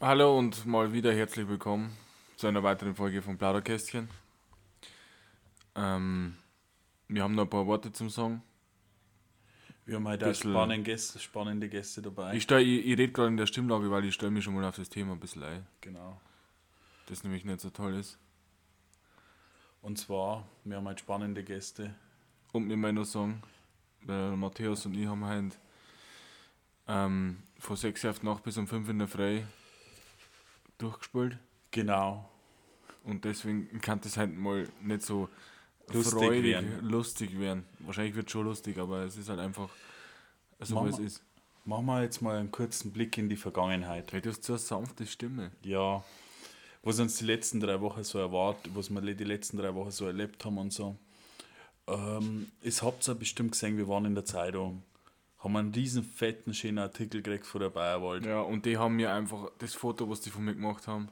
Hallo und mal wieder herzlich willkommen zu einer weiteren Folge von Plauderkästchen. Ähm, wir haben noch ein paar Worte zum Sagen. Wir haben heute Bisschen- spannende Gäste, spannende Gäste dabei. Ich, stell, ich, ich rede gerade in der Stimmlage, weil ich stelle mich schon mal auf das Thema ein bisschen ein, genau. das nämlich nicht so toll ist. Und zwar, wir haben heute spannende Gäste. Und wir mal noch sagen, der Matthäus und ich haben heute ähm, von 6 Uhr auf Nacht bis um 5 in der Früh durchgespielt. Genau. Und deswegen kann das halt mal nicht so Lustig freudig, werden. lustig werden. Wahrscheinlich wird es schon lustig, aber es ist halt einfach so, wie es ist. Machen wir jetzt mal einen kurzen Blick in die Vergangenheit. Hey, du hast so eine sanfte Stimme. Ja, was uns die letzten drei Wochen so erwartet, was wir die letzten drei Wochen so erlebt haben und so. Ähm, es habt ihr bestimmt gesehen, wir waren in der Zeitung, haben einen riesen fetten, schönen Artikel gekriegt von der Bayerwald. Ja, und die haben mir einfach das Foto, was die von mir gemacht haben,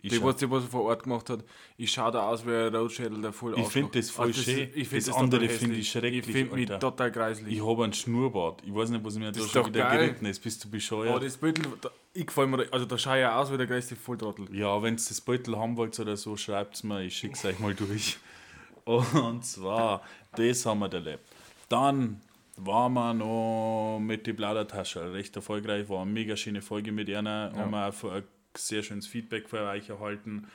Ich die, was die was er vor Ort gemacht hat, ich schaue da aus wie ein Rotschädel, der voll Ich find Arschloch. das voll Also schön. Ich find Das total andere find hässlich. ich schrecklich, Ich finde mich total greislich. Ich habe einen Schnurrbart. Ich weiß nicht, was mir da ist schon doch wieder geil. geritten ist. Bist du oh, bescheuert? das Bild, da, ich gefällt mir, also da schaue ich aus wie der größte Volltrottel. Ja, wenn ihr das Beutel haben wollt oder so, schreibt es mir, ich schicke es euch mal durch. Und zwar, das haben wir erlebt. Dann waren wir noch mit die Plaudertasche recht erfolgreich, war eine mega schöne Folge mit einer, haben wir auch ein sehr schönes Feedback von euch erhalten.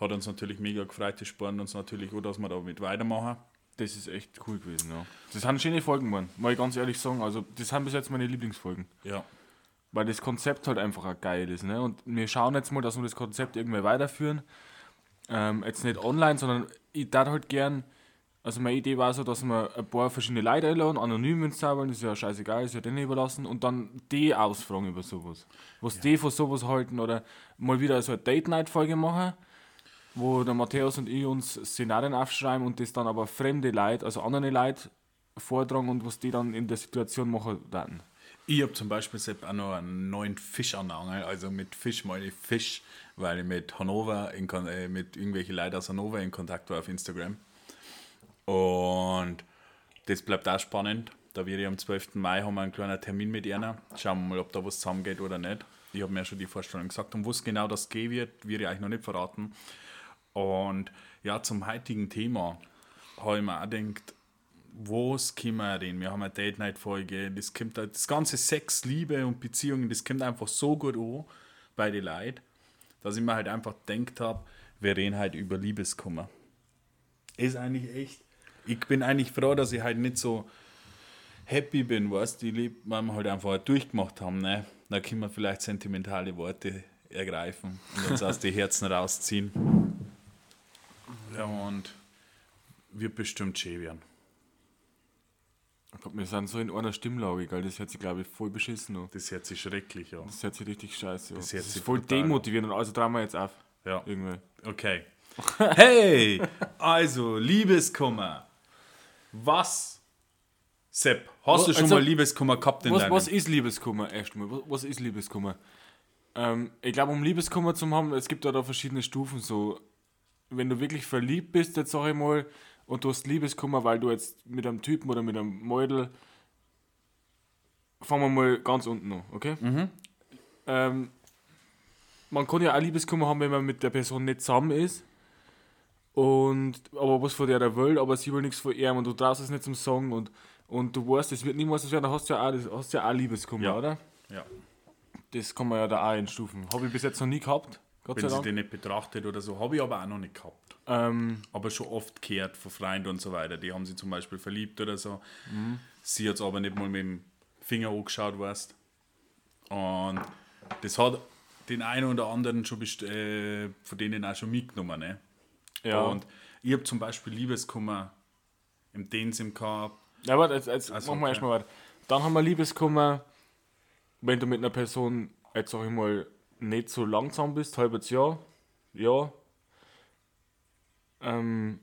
Hat uns natürlich mega gefreut, das spornt uns natürlich auch, dass wir damit weitermachen. Das ist echt cool gewesen, ja. Das sind schöne Folgen, Mann. Mal ich ganz ehrlich sagen. Also, das sind bis jetzt meine Lieblingsfolgen. Ja, Weil das Konzept halt einfach auch geil ist, ne? Und wir schauen jetzt mal, dass wir das Konzept irgendwie weiterführen. Ähm, jetzt nicht online, sondern ich darf halt gern. Also meine Idee war so, dass wir ein paar verschiedene Leute einladen, anonym, wenn sie wollen, ist ja scheißegal, ist ja denen überlassen, und dann die ausfragen über sowas. Was die von sowas halten oder mal wieder so eine Date-Night-Folge machen, wo der Matthäus und ich uns Szenarien aufschreiben und das dann aber fremde Leute, also andere Leute vortragen und was die dann in der Situation machen werden. Ich habe zum Beispiel selbst auch noch einen neuen Fisch an der Angel. Also mit Fisch meine ich Fisch, weil ich mit Hannover, in, äh, mit irgendwelchen Leuten aus Hannover in Kontakt war auf Instagram. Und das bleibt auch spannend. Da ich am 12. Mai haben wir einen kleinen Termin mit einer. Schauen wir mal, ob da was zusammengeht oder nicht. Ich habe mir schon die Vorstellung gesagt. Um was genau das gehen wird, werde ich euch noch nicht verraten. Und ja, zum heutigen Thema habe ich mir auch gedacht, was können wir reden? Wir haben eine Date-Night-Folge, das halt- das ganze Sex, Liebe und Beziehungen, das kommt einfach so gut an bei den Leuten, dass ich mir halt einfach gedacht habe, wir reden halt über Liebeskummer. Ist eigentlich echt. Ich bin eigentlich froh, dass ich halt nicht so happy bin, weißt du, die weil wir halt einfach durchgemacht haben, ne? Da können wir vielleicht sentimentale Worte ergreifen und uns aus den Herzen rausziehen. Ja, und wird bestimmt schön werden. Ich glaub, wir sind so in einer Stimmlage, gell? Das hört sich, glaube ich, voll beschissen an. Das hört sich schrecklich an. Das hört sich richtig scheiße an. Das, hört ist sich voll brutal an. demotivierend. Also drehen wir jetzt auf. Ja. Irgendwie. Okay. Hey, also Liebeskummer. Was? Sepp, hast du schon Also, mal Liebeskummer gehabt in Was, deinem was ist Liebeskummer? Erstmal, was, was ist Liebeskummer? Ähm, ich glaube, um Liebeskummer zu haben, es gibt da, da verschiedene Stufen. So, wenn du wirklich verliebt bist, jetzt sag ich mal, und du hast Liebeskummer, weil du jetzt mit einem Typen oder mit einem Mädel. Fangen wir mal ganz unten an, okay? Ähm, man kann ja auch Liebeskummer haben, wenn man mit der Person nicht zusammen ist. Und, aber was von der er will, aber sie will nichts von ihm und du traust es nicht zum Sagen und, und du weißt, es wird niemals so werden, dann hast du ja auch, das- hast ja auch Liebeskummer, Ja. oder? Ja. Das kann man ja da auch einstufen. Habe ich bis jetzt noch nie gehabt, Gott Wenn sie den nicht betrachtet oder so, habe ich aber auch noch nicht gehabt. Ähm, Aber schon oft gehört von Freunden und so weiter. Die haben sie zum Beispiel verliebt oder so. Mhm. Sie hat es aber nicht mal mit dem Finger angeschaut, weißt Und das hat den einen oder anderen schon best äh, von denen auch schon mitgenommen. Ne? Ja. Und ich habe zum Beispiel Liebeskummer im den Sinn gehabt. ja, aber jetzt, jetzt Also, machen wir okay. erstmal weiter. Dann haben wir Liebeskummer, wenn du mit einer Person, jetzt sag ich mal, nicht so langsam bist, halbes Jahr, ja. Ähm,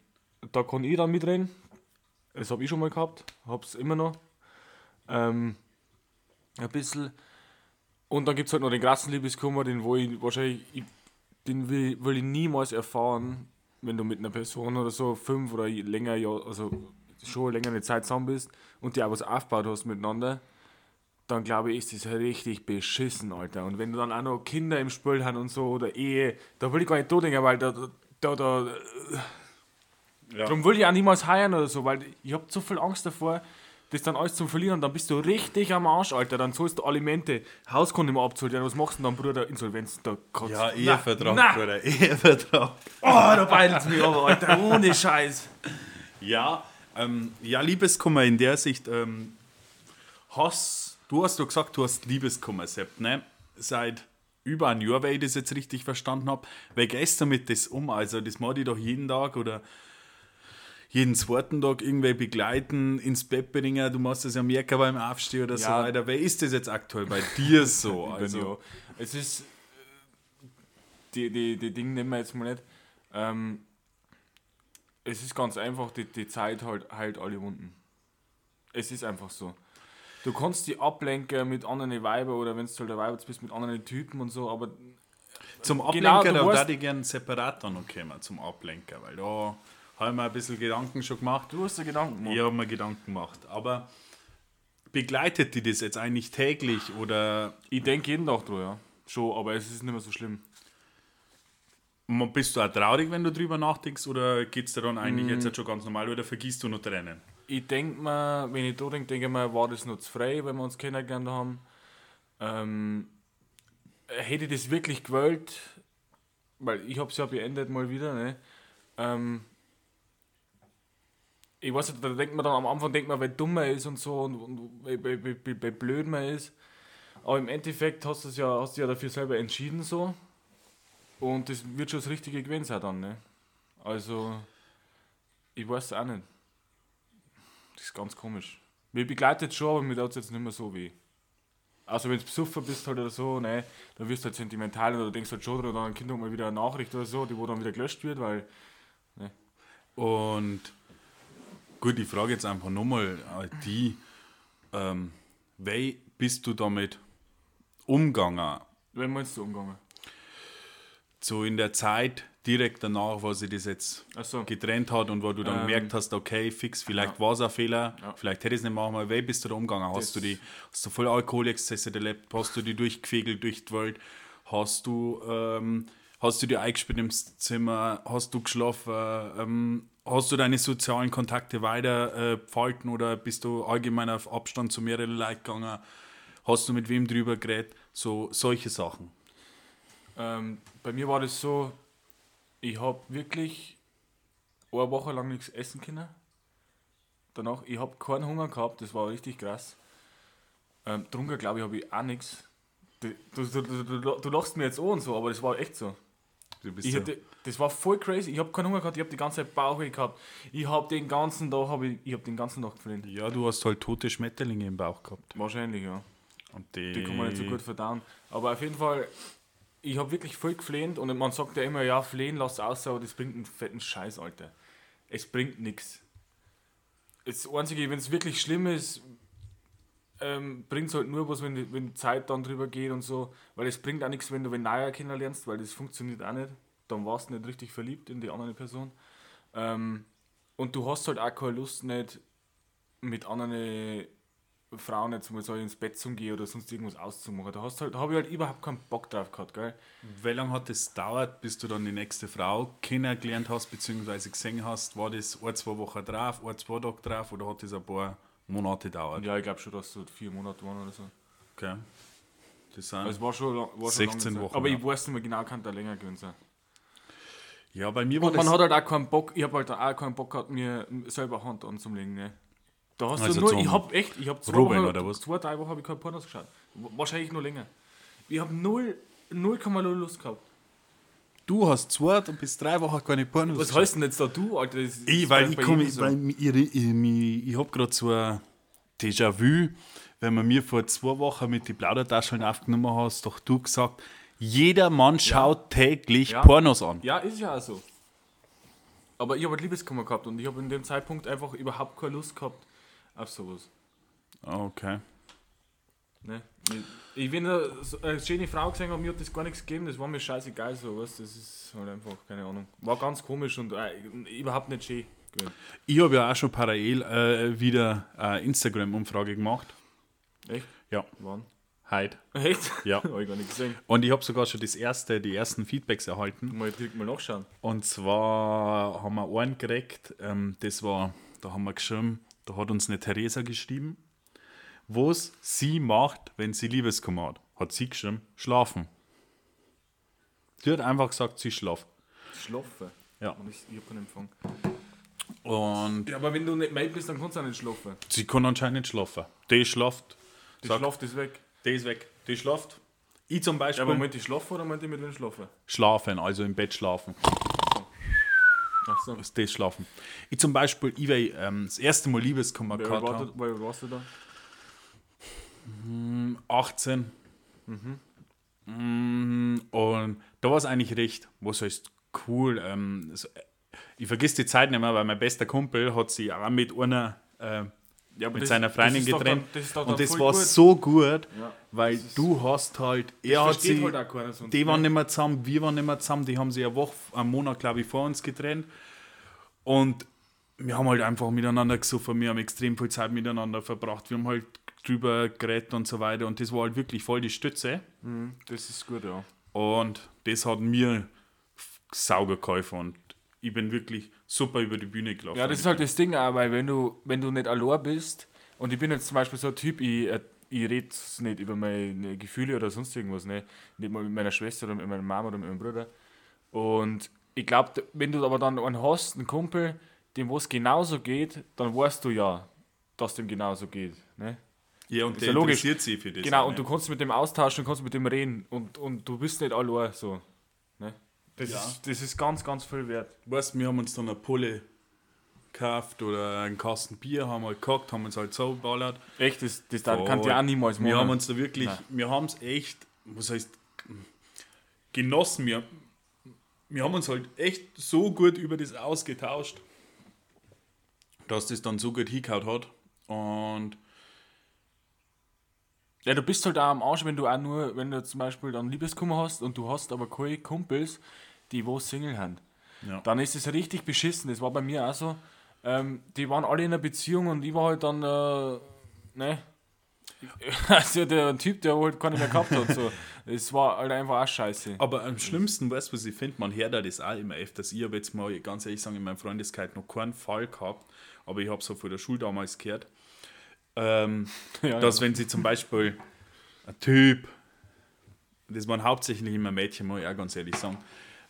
da kann ich dann mitreden. Das habe ich schon mal gehabt, hab's immer noch. Ähm, ein bisschen. Und dann gibt es halt noch den krassen Liebeskummer, den wo ich wahrscheinlich, ich, den will, will ich niemals erfahren, wenn du mit einer Person oder so fünf oder länger, also schon länger eine Zeit zusammen bist und die auch was aufgebaut hast miteinander. dann glaube ich, ist das richtig beschissen, Alter. Und wenn du dann auch noch Kinder im Spiel haben und so oder Ehe, da will ich gar nicht da denken, weil da, da, da, Ja. darum will ich auch niemals heiraten oder so, weil ich habe so viel Angst davor, das dann alles zu verlieren und dann bist du richtig am Arsch, Alter. Dann zahlst du Alimente, Haus kann nicht mehr abzahlen, was machst du dann, Bruder? Insolvenz, da kotzt Ja, Na, Ehevertrag, na. Bruder. Ehevertrag. Oh, da beidelt mich aber, Alter, ohne Scheiß. Ja, ähm, ja, Liebeskummer in der Sicht. Ähm, hast, du hast doch gesagt, du hast Liebeskummer, Sepp, ne? Seit über ein Jahr, wenn ich das jetzt richtig verstanden habe. Wie gehst du mit das um? Also, das mache ich doch jeden Tag oder jeden zweiten Tag irgendwie begleiten, ins Bett bringen. Du machst das ja merken beim Aufstehen oder so Ja. weiter. Wer ist das jetzt aktuell bei dir so? Also, es ist. äh, Die, die, die Dinge nehmen wir jetzt mal nicht. Ähm, es ist ganz einfach, die, die Zeit halt, heilt alle Wunden. Es ist einfach so. Du kannst die ablenken mit anderen Weibern oder wenn du halt ein Weiber bist, mit anderen Typen und so, aber zum Ablenker, Genau, da würde ich gerne separat dann noch kommen, zum Ablenker, weil da habe ich mir ein bisschen Gedanken schon gemacht. du hast dir Gedanken gemacht. Ich habe mir Gedanken gemacht. Aber begleitet die das jetzt eigentlich täglich oder Ich denke jeden Tag drüber, ja. Schon, aber es ist nicht mehr so schlimm. bist du auch traurig, wenn du drüber nachdenkst oder geht es dir dann eigentlich jetzt halt schon ganz normal oder vergisst du noch Tränen? Ich denke mir, wenn ich da denke, denke ich mir, war das noch zu frei, wenn wir uns kennengelernt haben. Ähm, hätte ich das wirklich gewollt, weil ich habe es ja beendet mal wieder, ne? Ähm, ich weiß nicht, da denkt man dann am Anfang, denkt man, weil dumm man ist und so und, und weil blöd man ist. Aber im Endeffekt hast du es ja, hast du ja dafür selber entschieden so. Und das wird schon das Richtige gewesen sein dann, ne? Also, ich weiß auch nicht. Das ist ganz komisch. Mir begleitet schon, aber mir tut es jetzt nicht mehr so weh. Also wenn du besoffen bist halt oder so, ne, dann wirst du halt sentimental oder denkst halt schon drüber, dann kommt mal wieder eine Nachricht oder so, die wo dann wieder gelöscht wird, weil Und gut, die Frage jetzt einfach nochmal äh, die, ähm, wie bist du damit umgegangen? wenn meinst du umgegangen? So in der Zeit direkt danach, wo sie das jetzt Achso. getrennt hat und wo du dann Ähm, gemerkt hast, okay, fix, vielleicht war es ein Fehler, Ja. vielleicht hätte ich es nicht machen wollen. Wie bist du da umgegangen? Hast Das- du die, hast du voll Alkoholexzesse erlebt? Hast du die durchgefegelt durch die Welt? Hast du, ähm, hast du die eingesperrt im Zimmer? Hast du geschlafen? Ähm, hast du deine sozialen Kontakte weiter äh, oder bist du allgemein auf Abstand zu mehreren Leuten gegangen? Hast du mit wem drüber geredet? So, solche Sachen. Ähm, bei mir war das so, ich habe wirklich eine Woche lang nichts essen können. Danach, ich habe keinen Hunger gehabt, das war richtig krass. Ähm, drunter glaube ich, habe ich auch nichts. Du, du, du, du, du lachst mir jetzt an und so, aber das war echt so. Ich hatte, das war voll crazy. Ich habe keinen Hunger gehabt, ich habe die ganze Zeit Bauchweh gehabt. Ich habe den ganzen Tag, hab ich, ich habe den ganzen Tag geflennt. ja, du hast halt tote Schmetterlinge im Bauch gehabt. Wahrscheinlich, ja. Und die, Die kann man nicht so gut verdauen. Aber auf jeden Fall, ich habe wirklich voll geflehnt und man sagt ja immer, ja, flehen lass aus, aber das bringt einen fetten Scheiß, Alter. Es bringt nichts. Das Einzige, wenn es wirklich schlimm ist, ähm, bringt es halt nur was, wenn, die- wenn die Zeit dann drüber geht und so. Weil es bringt auch nichts, wenn du wenn neuer kennenlernst, weil das funktioniert auch nicht. Dann warst du nicht richtig verliebt in die andere Person. Ähm, und du hast halt auch keine Lust nicht mit anderen Frauen jetzt mal so ins Bett zu gehen oder sonst irgendwas auszumachen. Da hast halt, habe ich halt überhaupt keinen Bock drauf gehabt, gell? Wie lange hat es gedauert, bis du dann die nächste Frau kennengelernt hast, beziehungsweise gesehen hast? War das ein, zwei Wochen drauf, ein, zwei Tage drauf oder hat das ein paar Monate gedauert? Ja, ich glaube schon, dass es so vier Monate waren oder so. Okay. Das sind, Also es war schon, lang- war schon 16 lange Zeit. Wochen, Aber ja. ich weiß nicht mehr genau, kann da länger gewesen sein. ja, bei mir war Und das. man hat halt auch keinen Bock, ich habe halt auch keinen Bock gehabt, mir selber Hand anzulegen, ne? Da hast Also du nur, ich hab echt, ich hab zwei Rubbeln Wochen, oder was? zwei, drei Wochen habe ich keine Pornos geschaut. Wahrscheinlich noch länger. Ich habe null, 0,0 Lust gehabt. Du hast zwei und bis drei Wochen keine Pornos. Was heißt denn jetzt da du, Alter? Ich, weil ich komme, so. ich, ich, ich, ich habe gerade so ein Déjà-vu, wenn man mir vor zwei Wochen mit die Plaudertaschen aufgenommen hast, doch du gesagt, jeder Mann schaut täglich Ja. Pornos an. Ja, ist ja auch so. Aber ich habe halt Liebeskummer gehabt und ich habe in dem Zeitpunkt einfach überhaupt keine Lust gehabt auf sowas. Okay. Ne? Ich, ich bin eine, eine schöne Frau gesehen und mir hat das gar nichts gegeben, das war mir scheißegal so, weißt Das ist halt einfach, keine Ahnung. War ganz komisch und äh, überhaupt nicht schön. gewesen. Ich habe ja auch schon parallel äh, wieder eine Instagram-Umfrage gemacht. Echt? Ja, Wann? heute. Echt? Ja. Hab ich gar nicht gesehen. Und ich habe sogar schon das erste, die ersten Feedbacks erhalten. Mal direkt mal nachschauen. Und zwar haben wir einen gekriegt, ähm, das war, da haben wir geschrieben, da hat uns eine Theresa geschrieben, was sie macht, wenn sie Liebeskummer hat. Hat sie geschrieben, schlafen. Sie hat einfach gesagt, sie schlaft. Schlafen. Ja. Und ich, ich hab keinen Empfang. Und Ja, aber wenn du nicht made bist, dann kannst du auch nicht schlafen. sie kann anscheinend nicht schlafen. Die schlaft, Die Sag. Schlaf ist weg. die ist weg. Die schlaft. Ich zum Ja, Beispiel aber meint die schlafen oder meint die mit wem schlafen? schlafen, also im Bett schlafen. Ach so. Das ist schlafen. Ich zum Beispiel, ich will, ähm, das erste Mal Liebeskummer gehabt wer warst du da? 18. Mhm. Und da war es eigentlich recht, was heißt cool. Ähm, so, äh, ich vergiss die Zeit nicht mehr, weil mein bester Kumpel hat sich auch mit einer äh, Ja, mit das- seiner Freundin getrennt. dann- das und das war gut. so gut, Ja, weil du hast halt, er hat sie, halt die waren ne? nicht mehr zusammen, wir waren nicht mehr zusammen, die haben sich eine Woche, einen Monat, glaube ich, vor uns getrennt. Und wir haben halt einfach miteinander gesoffen, wir haben extrem viel Zeit miteinander verbracht, wir haben halt drüber geredet und so weiter. Und das war halt wirklich voll die Stütze. Mhm, das ist gut, ja. Und das hat mir sauger geholfen und ich bin wirklich super über die Bühne gelaufen. Ja, das ist halt das Ding auch, weil wenn du, wenn du nicht allein bist, und ich bin jetzt zum Beispiel so ein Typ, ich, äh, ich rede nicht über meine Gefühle oder sonst irgendwas, ne? nicht mal mit meiner Schwester oder mit meiner Mama oder mit meinem Bruder. Und ich glaube, wenn du aber dann einen hast, einen Kumpel, dem wo es genauso geht, dann weißt du ja, dass dem genauso geht. Ne? Ja, und der ja logisch. interessiert sich für das. Genau, auch und du nicht. kannst mit dem austauschen, kannst mit dem reden und, und du bist nicht allein so. Ne? Das, Ja. ist, das ist ganz, ganz viel wert. Weißt, wir haben uns dann eine Pulle gekauft oder einen Kasten Bier, haben halt gehackt, haben uns halt so geballert. Echt, das, das da kann dir auch niemals Wir machen. haben uns da wirklich, Nein. wir haben es echt, was heißt, genossen. Wir, wir haben uns halt echt so gut über das ausgetauscht, dass das dann so gut hingehauen hat. Und Ja, du bist halt auch am Arsch, wenn du auch nur, wenn du zum Beispiel dann Liebeskummer hast und du hast aber keine Kumpels, die wo Single haben. Ja. Dann ist es richtig beschissen. Das war bei mir auch so. Ähm, die waren alle in einer Beziehung und ich war halt dann, äh, ne? Also der Typ, der halt keine mehr gehabt hat. So. Es war halt einfach auch scheiße. Aber am schlimmsten, weißt du, was ich finde, man hört da das auch immer öfters. Ich habe jetzt mal, ganz ehrlich sagen, in meinem Freundeskreis noch keinen Fall gehabt, aber ich habe so von der Schule damals gehört, ähm, Ja, dass wenn sie zum Beispiel ein Typ, das waren hauptsächlich immer Mädchen, muss ich auch ganz ehrlich sagen,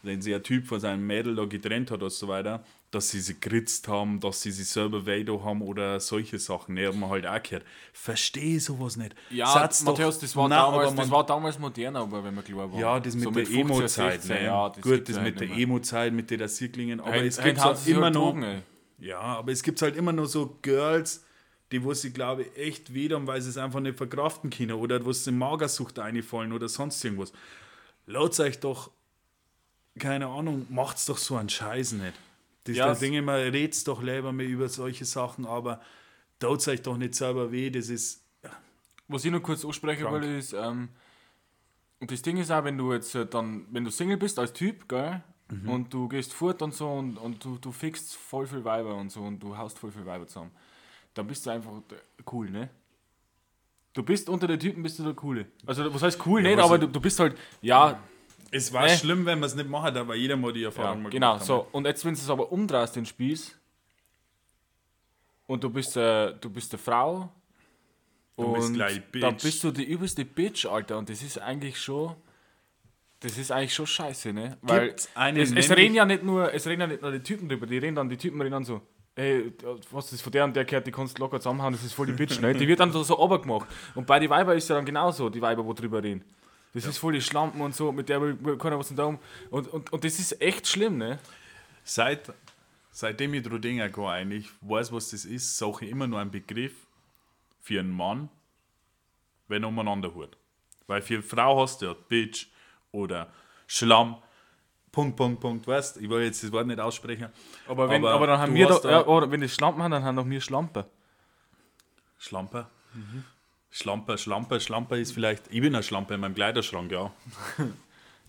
wenn sie ein Typ von seinem Mädel da getrennt hat und so weiter, dass sie sie geritzt haben, dass sie sich selber da haben oder solche Sachen. Ne, haben wir halt auch gehört. Verstehe sowas nicht. Ja, doch- Matthäus, das war, Nein, damals, man- das war damals modern, aber wenn wir klar waren. ja, das mit So der 15, Emo-Zeit. 16, Ne? Ja, Gut, gibt's das halt mit der. Emo-Zeit, mit den Rasierklingen. Aber Heut- es gibt halt sie sich immer halt noch. Drogen. Ja, aber es gibt halt immer noch so Girls, die wo sie, glaube ich, echt weh haben, weil sie es einfach nicht verkraften können oder wo sie in Magersucht einfallen oder sonst irgendwas. Laut euch doch, keine Ahnung, macht's doch so einen Scheiß nicht. Das Ja, ja, es- Ding immer, red's doch lieber mehr über solche Sachen, aber tut euch doch nicht selber weh, das ist. Was ich noch kurz ansprechen Krank. wollte, ist, ähm, und das Ding ist auch, wenn du jetzt äh, dann, wenn du Single bist als Typ, gell, Mhm. und du gehst fort und so und, und du, du fixst voll viel Weiber und so und du haust voll viel Weiber zusammen, dann bist du einfach cool, ne? Du bist unter den Typen, bist du der Coole. Also, was heißt cool, nicht, was- aber du, du bist halt, ja, Es war Äh. schlimm, wenn man es nicht machen, aber jeder mal die ja Erfahrung mal genau, haben. so. Und jetzt, wenn du es aber umdrehst, den Spieß, und du bist, äh, du bist eine Frau, Dann bist und gleich dann Bitch. bist du die übelste Bitch, Alter. Und das ist eigentlich schon. Das ist eigentlich schon scheiße, ne? Weil es, es reden ja nicht nur, es reden ja nicht nur die Typen drüber, die reden dann, die Typen reden dann so, ey, was ist von der und der gehört, die kannst du locker zusammenhauen, das ist voll die Bitch, ne? Die wird dann so, so runtergemacht. Und bei den Weiber ist ja dann genauso, die Weiber, wo drüber reden. Das ist voll die Schlampen und so, mit der will keiner was in den Daumen. Und, und, und das ist echt schlimm, ne? Seit, seitdem ich Drodinger gehe eigentlich, weiß, was das ist, suche ich immer nur einen Begriff für einen Mann, wenn er umeinander hört. Weil für eine Frau hast du ja Bitch oder Schlamm, Punkt, Punkt, Punkt, weißt ich will jetzt das Wort nicht aussprechen. Aber, wenn, aber, Aber dann haben wir hast da, ja, oder wenn die Schlampen haben, dann haben auch wir Schlampe. Schlampe. Schlampe, Schlampe, Schlampe ist vielleicht, ich bin eine Schlampe in meinem Kleiderschrank, ja.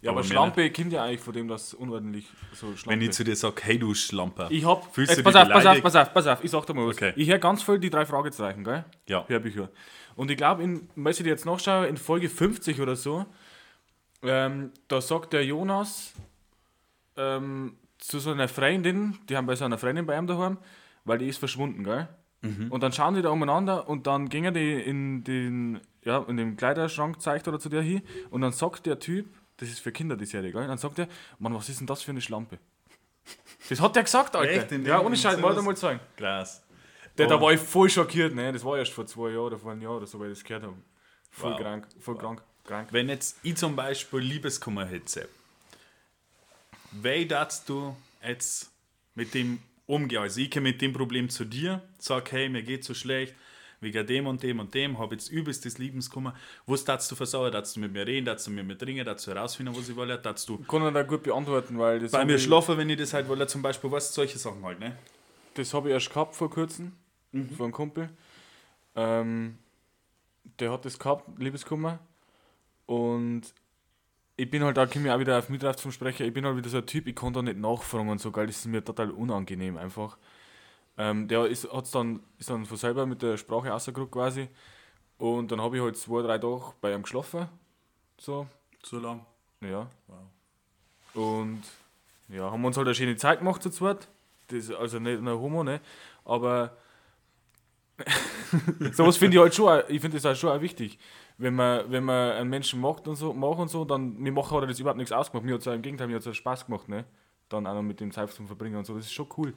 Ja, aber, Aber Schlampe kommt ja eigentlich von dem, dass unordentlich so Schlampe. Wenn ich zu dir sage, hey du Schlamper. ich hab. Fühlst jetzt du pass auf, pass auf, pass auf, pass auf, ich sag dir mal was. Okay. Ich höre ganz viel die drei Fragezeichen, gell? Ja. Hörbücher. Und ich glaube, in, wenn ich dir jetzt nachschaue, in Folge 50 oder so, ähm, da sagt der Jonas ähm, zu so einer Freundin, die haben bei so einer Freundin bei ihm daheim, weil die ist verschwunden, gell? Und dann schauen die da umeinander und dann gingen die in den, ja, in den Kleiderschrank, zeigt oder zu der hin, und dann sagt der Typ, das ist für Kinder die Serie, gell? Dann sagt er, Mann, was ist denn das für eine Schlampe? Das hat der gesagt, Alter. Echt? Ja, ohne Scheiß, wollte mal zeigen. Krass. Der, da Und- war ich voll schockiert, ne? Das war erst vor zwei Jahren oder vor einem Jahr oder so, weil ich das gehört habe. Voll Wow. krank, voll krank, krank. Wenn jetzt ich zum Beispiel Liebeskummer hätte, wie darfst du jetzt mit dem umgehen? Also ich komme mit dem Problem zu dir, sag, hey, mir geht so schlecht, wegen dem und dem und dem, habe jetzt übelstes Liebeskummer. Was darfst du versauen? Darfst du mit mir reden? Darfst du mit mir dringen? Darfst du herausfinden, was ich will? Darfst du Kann man da gut beantworten, weil das bei mir schlafen, wenn ich das halt will? Zum Beispiel, was solche Sachen halt, ne? Das habe ich erst gehabt vor kurzem, von einem Kumpel. Ähm, der hat das gehabt, Liebeskummer. Und ich bin halt, da komme ich auch wieder auf mich drauf zum Sprechen, ich bin halt wieder so ein Typ, ich kann da nicht nachfragen und so, geil, das ist mir total unangenehm einfach. Ähm, der ist, hat's dann, ist dann von selber mit der Sprache rausgeguckt quasi. Und dann habe ich halt zwei, drei Tage bei ihm geschlafen. So, So lang. ja. Wow. Und ja, haben wir uns halt eine schöne Zeit gemacht zu zweit. Das ist also nicht nur Homo, ne? Aber sowas finde ich halt schon, auch- ich finde das halt schon auch wichtig. Wenn man, wenn man einen Menschen macht und so, macht und so, dann, mir macht hat das überhaupt nichts ausgemacht. Mir hat es im Gegenteil, mir hat es Spaß gemacht, ne? Dann auch noch mit dem Zeit zum Verbringen und so, das ist schon cool.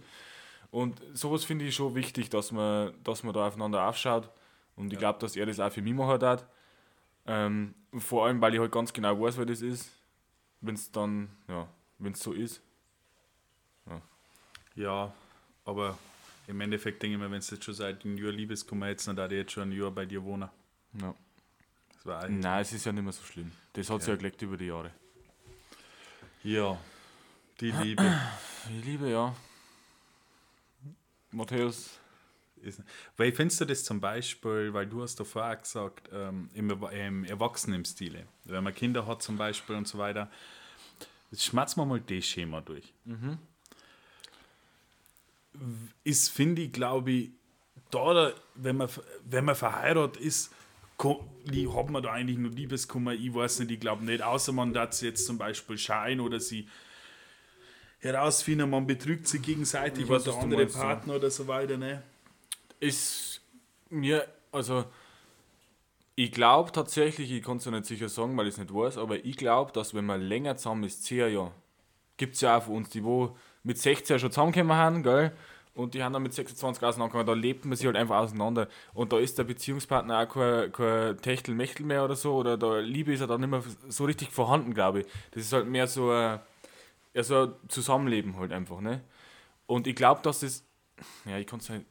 Und sowas finde ich schon wichtig, dass man, dass man da aufeinander aufschaut. Und ich glaube, dass er das auch für mich machen hat. Ähm, vor allem, weil ich halt ganz genau weiß, wer das ist. Wenn es dann, ja, wenn es so ist. Ja, aber im Endeffekt denke ich mir, wenn es jetzt schon seit einem Jahr Liebeskummer jetzt, dann da jetzt schon ein Jahr bei dir wohnen. Ja. Das war eigentlich. Nein, es ist ja nicht mehr so schlimm. Das hat sich ja gelegt über die Jahre. Ja, die Liebe Ich liebe, ja. Matthäus. ist. Weil findest du das zum Beispiel, weil du hast davor auch gesagt, ähm, im, im Erwachsenen im Stile, wenn man Kinder hat zum Beispiel und so weiter, jetzt schmerzen wir mal das Schema durch. Ist, finde ich, glaube ich, da, wenn man, wenn man verheiratet ist, die hat man da eigentlich nur Liebeskummer, ich weiß nicht, ich glaube nicht, außer man hat jetzt zum Beispiel Schein oder sie herausfinden, man betrügt sie gegenseitig Ich weiß, oder andere meinst, ja. Partner oder so weiter, ne? Ist mir, also, ich glaube tatsächlich, ich kann es ja nicht sicher sagen, weil ich es nicht weiß, aber ich glaube, dass wenn man länger zusammen ist, 10 Jahre, gibt es ja auch von uns, die wo mit 16 schon zusammengekommen haben, gell? Und die haben dann mit 26 auseinandergekommen, da lebt man sich halt einfach auseinander. Und da ist der Beziehungspartner auch kein, kein Techtel-Mechtel mehr oder so, oder da Liebe ist ja dann nicht mehr so richtig vorhanden, glaube ich. Das ist halt mehr so ein, ja, so ein Zusammenleben halt einfach, ne? Und ich glaube, dass das, ja, ich kann es nicht,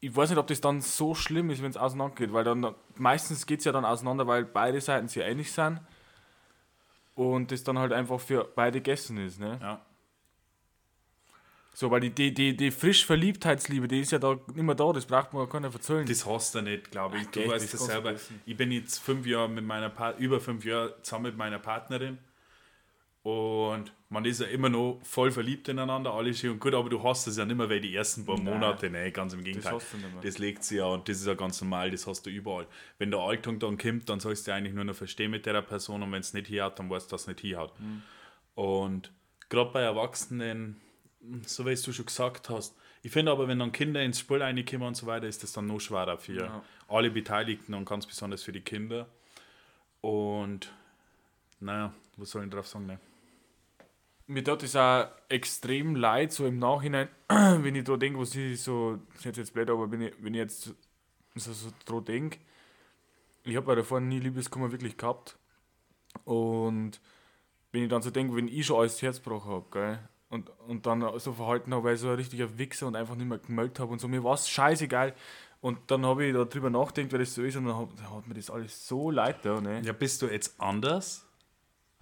ich weiß nicht, ob das dann so schlimm ist, wenn es auseinandergeht, weil dann meistens geht es ja dann auseinander, weil beide Seiten sich einig sind und das dann halt einfach für beide gegessen ist. Ne? Ja. So, weil die, die, die, die frisch Verliebtheitsliebe, die ist ja da nicht mehr da, das braucht man keiner verzögern. Das hast du nicht, glaube ich. Du Gell, weißt das das selber. Ich bin jetzt fünf Jahre mit meiner pa über fünf Jahre zusammen mit meiner Partnerin. Und man ist ja immer noch voll verliebt ineinander, alles schön und gut, aber du hast es ja nicht mehr wie die ersten paar Nein. Monate, ne, ganz im Gegenteil. hast du nicht mehr. Das legt sich ja und das ist ja ganz normal, das hast du überall. Wenn der Alltag dann kommt, dann sollst du eigentlich nur noch verstehen mit der Person und wenn es nicht hinhaut, dann weißt du, dass es nicht hinhaut. Mhm. Und gerade bei Erwachsenen, so wie es du schon gesagt hast, ich finde aber, wenn dann Kinder ins Spiel reinkommen und so weiter, ist das dann noch schwerer für Ja. alle Beteiligten und ganz besonders für die Kinder. Und naja, was soll ich drauf sagen? Ne? Mir tut es auch extrem leid, so im Nachhinein, wenn ich da denke, was ich so, das ist jetzt blöd, aber wenn ich, wenn ich jetzt so, so dran denke, ich habe ja davor nie Liebeskummer wirklich gehabt. Und wenn ich dann so denke, wenn ich schon alles Herzbruch habe, gell, und, und dann so verhalten habe, weil ich so ein richtiger Wichser und einfach nicht mehr gemeldet habe und so, mir war es scheißegal. Und dann habe ich darüber nachgedacht, weil das so ist, und dann hat, dann hat mir das alles so leid da, ne? Ja, bist du jetzt anders?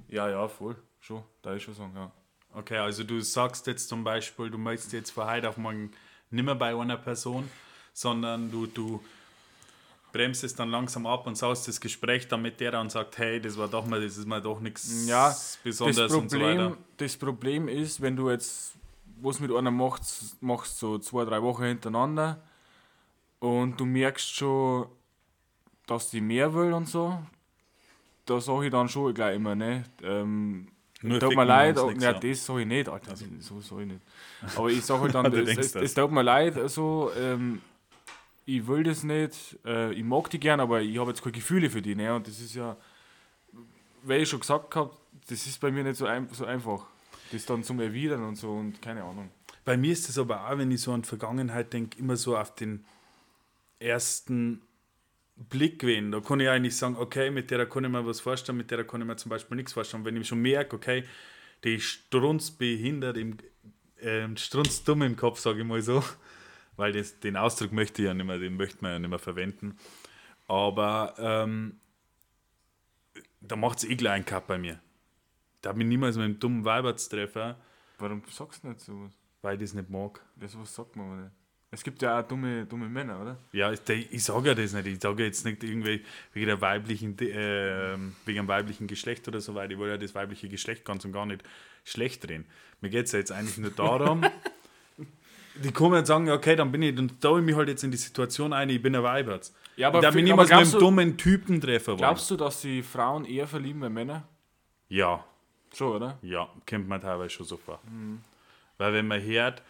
Ja, ja, voll, schon, da ist schon sagen, ja. Okay, also du sagst jetzt zum Beispiel, du möchtest jetzt von heute auf morgen nicht mehr bei einer Person, sondern du, du bremst es dann langsam ab und saust das Gespräch dann mit der und sagt, hey, das war doch mal, das ist mal doch nichts Ja, Besonderes das und so weiter. Problem, das Problem ist, wenn du jetzt was mit einer machst, machst so zwei, drei Wochen hintereinander und du merkst schon, dass die mehr will und so, da sage ich dann schon gleich immer, ne? Ähm, Nur tut mir leid, nix, ja, das sage ich nicht, Alter, so sage ich nicht. Aber ich sage halt dann, es, es tut mir leid, also, ähm, ich will das nicht, äh, ich mag die gern, aber ich habe jetzt keine Gefühle für die, ne? Und das ist ja, weil ich schon gesagt habe, das ist bei mir nicht so, ein, so einfach. Das dann zum Erwidern und so und keine Ahnung. Bei mir ist es aber auch, wenn ich so an Vergangenheit denke, immer so auf den ersten Blick gewesen. Da kann ich eigentlich sagen, okay, mit der kann ich mir was vorstellen, mit der kann ich mir zum Beispiel nichts vorstellen. Wenn ich schon merke, okay, die strunzbehindert, im, ähm, strunzdumm im Kopf, sage ich mal so, weil das, den Ausdruck möchte ich ja nicht mehr, den möchte man ja nicht mehr verwenden. Aber ähm, da macht es eh gleich einen Cut bei mir. Da habe ich niemals mit einem dummen Weiberts treffen, Warum sagst du nicht sowas? weil ich das nicht mag. Das was sagt man aber nicht. Es gibt ja auch dumme, dumme Männer, oder? Ja, ich, ich sage ja das nicht. Ich sage jetzt nicht irgendwie wegen der weiblichen, äh, wegen dem weiblichen Geschlecht oder so weiter. Ich will ja das weibliche Geschlecht ganz und gar nicht schlecht drehen. Mir geht es ja jetzt eigentlich nur darum, die kommen und sagen, okay, dann bin ich, dann tue ich mich halt jetzt in die Situation ein, ich bin ein Weiberts. Ja, aber ich darf für- mich niemals mit einem du- dummen Typen treffen. Glaubst du, dass sie Frauen eher verlieben als Männer? Ja, Schon, oder? ja, kommt man teilweise schon so vor. Mhm. Weil wenn man hört,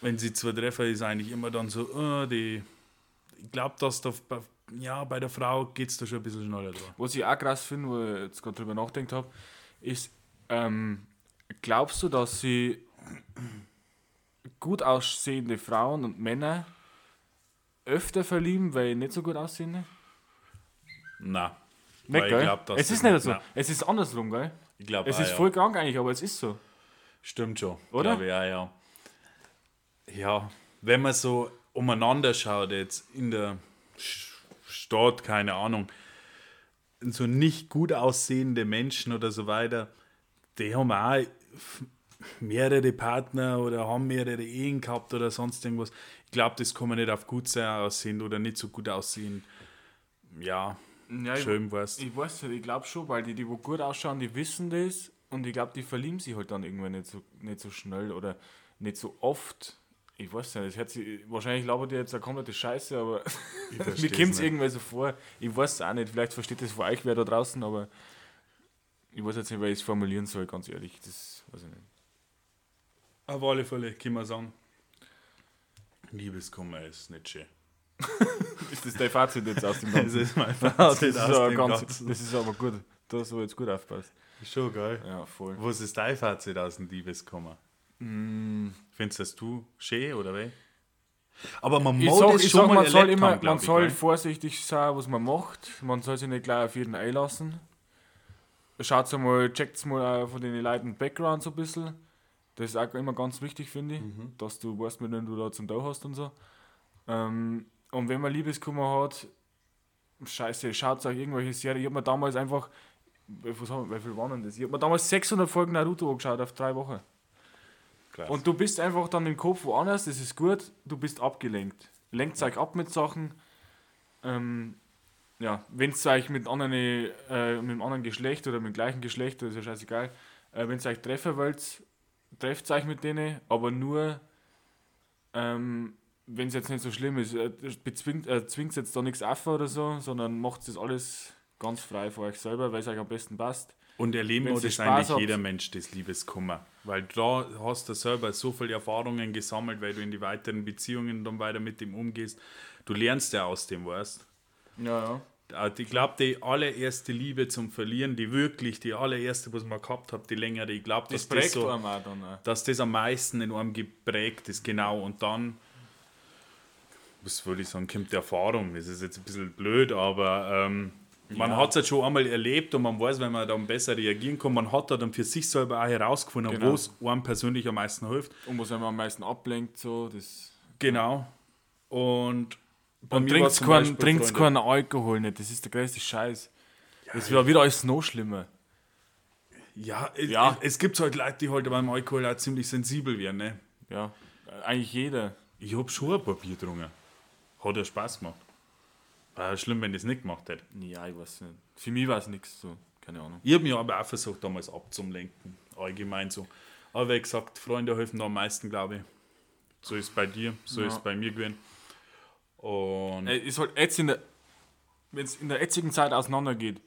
wenn sie zwei treffen, ist eigentlich immer dann so, oh, die, ich glaube, dass da, ja, bei der Frau geht es da schon ein bisschen schneller dran. Was ich auch krass finde, wo ich jetzt gerade drüber nachgedacht habe, ist, ähm, glaubst du, dass sie gut aussehende Frauen und Männer öfter verlieben, weil nicht so gut aussehende? Nein. Nicht, gell? ich glaub, es ist nicht so. Nein. Es ist andersrum, gell? Ich glaube, Es ist voll krank eigentlich, aber es ist so. Stimmt schon. Oder? Glaube ich, ja, ja. Ja, wenn man so umeinander schaut, jetzt in der Stadt, keine Ahnung, so nicht gut aussehende Menschen oder so weiter, die haben auch mehrere Partner oder haben mehrere Ehen gehabt oder sonst irgendwas. Ich glaube, das kann man nicht auf gut sein aussehen oder nicht so gut aussehen. Ja, Ja, schön war's. Ich weiß nicht, ich glaube schon, weil die, die wo gut ausschauen, die wissen das und ich glaube, die verlieben sich halt dann irgendwann nicht so, nicht so schnell oder nicht so oft. Ich weiß nicht, das hört sich, wahrscheinlich labert ihr jetzt eine komplette Scheiße, aber mir kommt es irgendwie so vor. Ich weiß es auch nicht, vielleicht versteht das von euch wer da draußen, aber ich weiß jetzt nicht, wie ich es formulieren soll, ganz ehrlich. Das weiß ich nicht. Auf alle Fälle kann man sagen, Liebeskummer ist nicht schön. Ist das dein Fazit jetzt aus dem Das Ganzen? ist mein Das Fazit ist, aus aber dem ganz, Ganzen. das ist aber gut. Da hast du jetzt gut aufgepasst. Schon geil. Ja, voll. Was ist dein Fazit aus dem Liebeskummer? Mm. Findest das du schön oder wie? Aber man Ich muss sag, das ich schon sag, mal man soll, immer, haben, man ich, soll gell? vorsichtig sein, was man macht. Man soll sich nicht gleich auf jeden einlassen. Schaut mal, checkt mal auch von den Leuten Background so ein bisschen. Das ist auch immer ganz wichtig, finde ich, Mhm. dass du weißt, mit wem du da zum Tau hast und so. Ähm, und wenn man Liebeskummer hat, scheiße, schaut euch irgendwelche Serien. Ich habe mir damals einfach, was haben, wie viel waren denn das? Ich habe mir damals 600 Folgen Naruto angeschaut auf drei Wochen. Krass. Und du bist einfach dann im Kopf woanders, das ist gut, du bist abgelenkt. Lenkt euch ab mit Sachen. Ähm, ja, wenn es euch mit, anderen, äh, mit einem anderen Geschlecht oder mit dem gleichen Geschlecht, das ist ja scheißegal, äh, wenn ihr euch treffen wollt, trefft euch mit denen, aber nur, ähm, wenn es jetzt nicht so schlimm ist. Äh, bezwingt, äh, zwingt jetzt da nichts auf oder so, sondern macht das alles ganz frei für euch selber, weil es euch am besten passt. Und erleben muss eigentlich habt. jeder Mensch, das Liebeskummer. Weil da hast du selber so viele Erfahrungen gesammelt, weil du in die weiteren Beziehungen dann weiter mit dem umgehst. Du lernst ja aus dem, weißt Ja, ja. Äh, Ich glaube, die allererste Liebe zum Verlieren, die wirklich, die allererste, was man gehabt hat, die längere, ich glaube, Das dass das, so, dass das am meisten in einem geprägt ist, genau. Und dann, was würde ich sagen, kommt die Erfahrung. Das ist jetzt ein bisschen blöd, aber ähm, man Ja. hat es halt schon einmal erlebt und man weiß, wenn man dann besser reagieren kann. Man hat da dann für sich selber auch herausgefunden, Genau. wo es einem persönlich am meisten hilft. Und was einem am meisten ablenkt, so, das. Genau. Und bei Und zum keinen, keinen Alkohol nicht, das ist der größte Scheiß. Das wird wieder alles noch schlimmer. Ja, es, Ja. es gibt halt Leute, die halt beim Alkohol auch ziemlich sensibel werden. Ne? Ja, eigentlich jeder. Ich habe schon ein paar Bier getrunken. Hat ja Spaß gemacht. War schlimm, wenn ich es nicht gemacht hätte. Ja, ich weiß nicht. Für mich war es nichts so. Keine Ahnung. Ich habe mich aber auch versucht, damals abzulenken. Allgemein so. Aber wie gesagt, Freunde helfen da am meisten, glaube ich. So ist es bei dir, so Ja. ist es bei mir gewesen. Und Ey, ist halt jetzt in der. Wenn es in der jetzigen Zeit auseinandergeht,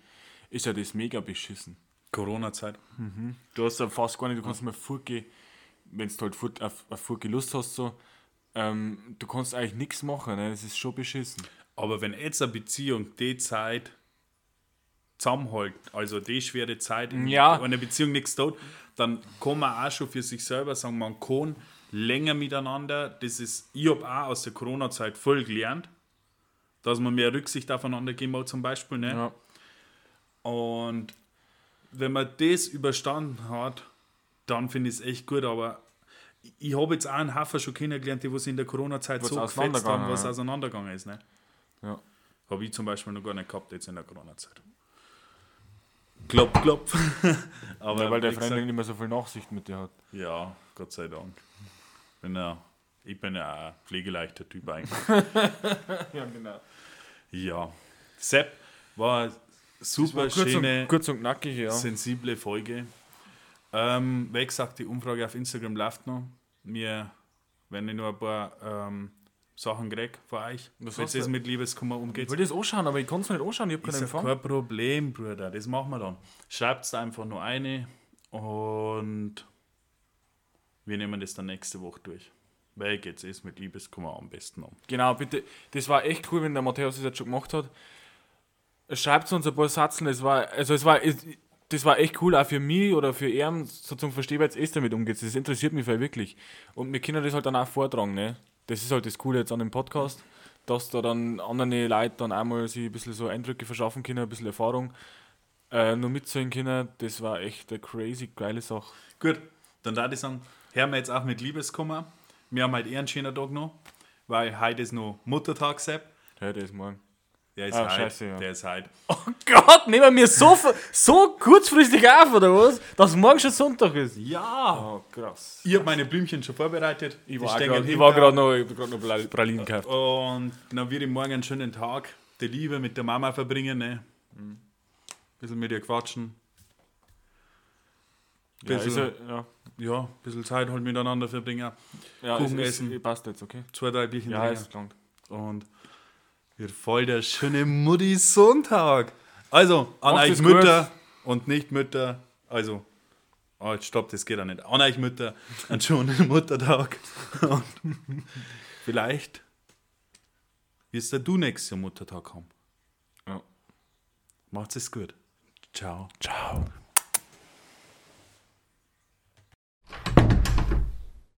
ist ja das mega beschissen. Corona-Zeit. Du hast ja fast gar nicht, du kannst mal fortgehen, wenn du halt fort, auf, auf Fortgehen Lust hast, so. Ähm, du kannst eigentlich nichts machen, ne? das ist schon beschissen. Aber wenn jetzt eine Beziehung die Zeit zusammenhält, also die schwere Zeit, in Ja. einer Beziehung nichts tut, dann kann man auch schon für sich selber sagen, man kann länger miteinander. Das ist, ich habe auch aus der Corona-Zeit voll gelernt, dass man mehr Rücksicht aufeinander geben muss, zum Beispiel. Ne? Ja. Und wenn man das überstanden hat, dann finde ich es echt gut. Aber ich- habe jetzt auch einen Haufen schon kennengelernt, die was in der Corona-Zeit so gefetzt haben, was ja. auseinandergegangen ist. Ne? Ja. Habe ich zum Beispiel noch gar nicht gehabt jetzt in der Corona-Zeit. Klopf, klopf. Aber Ja, weil der gesagt, nicht mehr so viel Nachsicht mit dir hat. Ja, Gott sei Dank. Bin ja, ich bin ja ein pflegeleichter Typ eigentlich. Ja, genau. ja. Sepp war super Kurz schöne, und, kurz und knackig, ja. sensible Folge. Ähm, wie gesagt, die Umfrage auf Instagram läuft noch. Wir werden noch ein paar ähm, Sachen kriegen von euch, Was wenn es mit Liebeskummer Ich umgeht. wollte das anschauen, aber ich kann es nicht anschauen, ich habe keinen Empfang. kein Problem, Bruder. Das machen wir dann. Schreibt es einfach nur eine und wir nehmen das dann nächste Woche durch. Weil geht's ist mit Liebeskummer am besten um. Genau, bitte. Das war echt cool, wenn der Matthäus das jetzt schon gemacht hat. Schreibt uns ein paar Satzen. Das war, also es war, es- das war echt cool, auch für mich oder für ihn, so zum Verstehen, weil jetzt damit umgeht. Das interessiert mich wirklich. Und wir können das halt dann auch vortragen, ne? Das ist halt das Coole jetzt an dem Podcast, dass da dann andere Leute dann einmal sich ein bisschen so Eindrücke verschaffen können, ein bisschen Erfahrung äh, nur mitzählen können. Das war echt eine crazy geile Sache. Gut, dann darf ich sagen, hören wir jetzt auch mit Liebeskummer. Wir haben heute eher einen schönen Tag noch, weil heute ist noch Muttertag, Sepp. Das ist morgen. Der ist Ah, heute. scheiße, ja. Der ist heute. Oh Gott, nehmen wir so, so kurzfristig auf, oder was? Dass morgen schon Sonntag ist. Ja! Oh, krass. Ich habe meine Blümchen schon vorbereitet. Ich war gerade noch, ich grad noch Pra- Pralinen gekauft. Und dann würde ich morgen einen schönen Tag der Liebe mit der Mama verbringen. Ne? Ein bisschen mit ihr quatschen. Bisschen- ist ja, ja. Ja, ein bisschen Zeit halt miteinander verbringen. ja Kuchen es, essen. Es, passt jetzt, okay? Zwei, drei Bierchen Ja, trinken. ist klar. Und wird voll der schöne Mutti-Sonntag. Also, an Macht euch Mütter und nicht Mütter. Also, oh, jetzt stopp, das geht auch nicht. An euch Mütter einen schönen Muttertag. Und vielleicht wirst du nächstes Jahr Muttertag haben. Ja. Macht's es gut. Ciao. Ciao.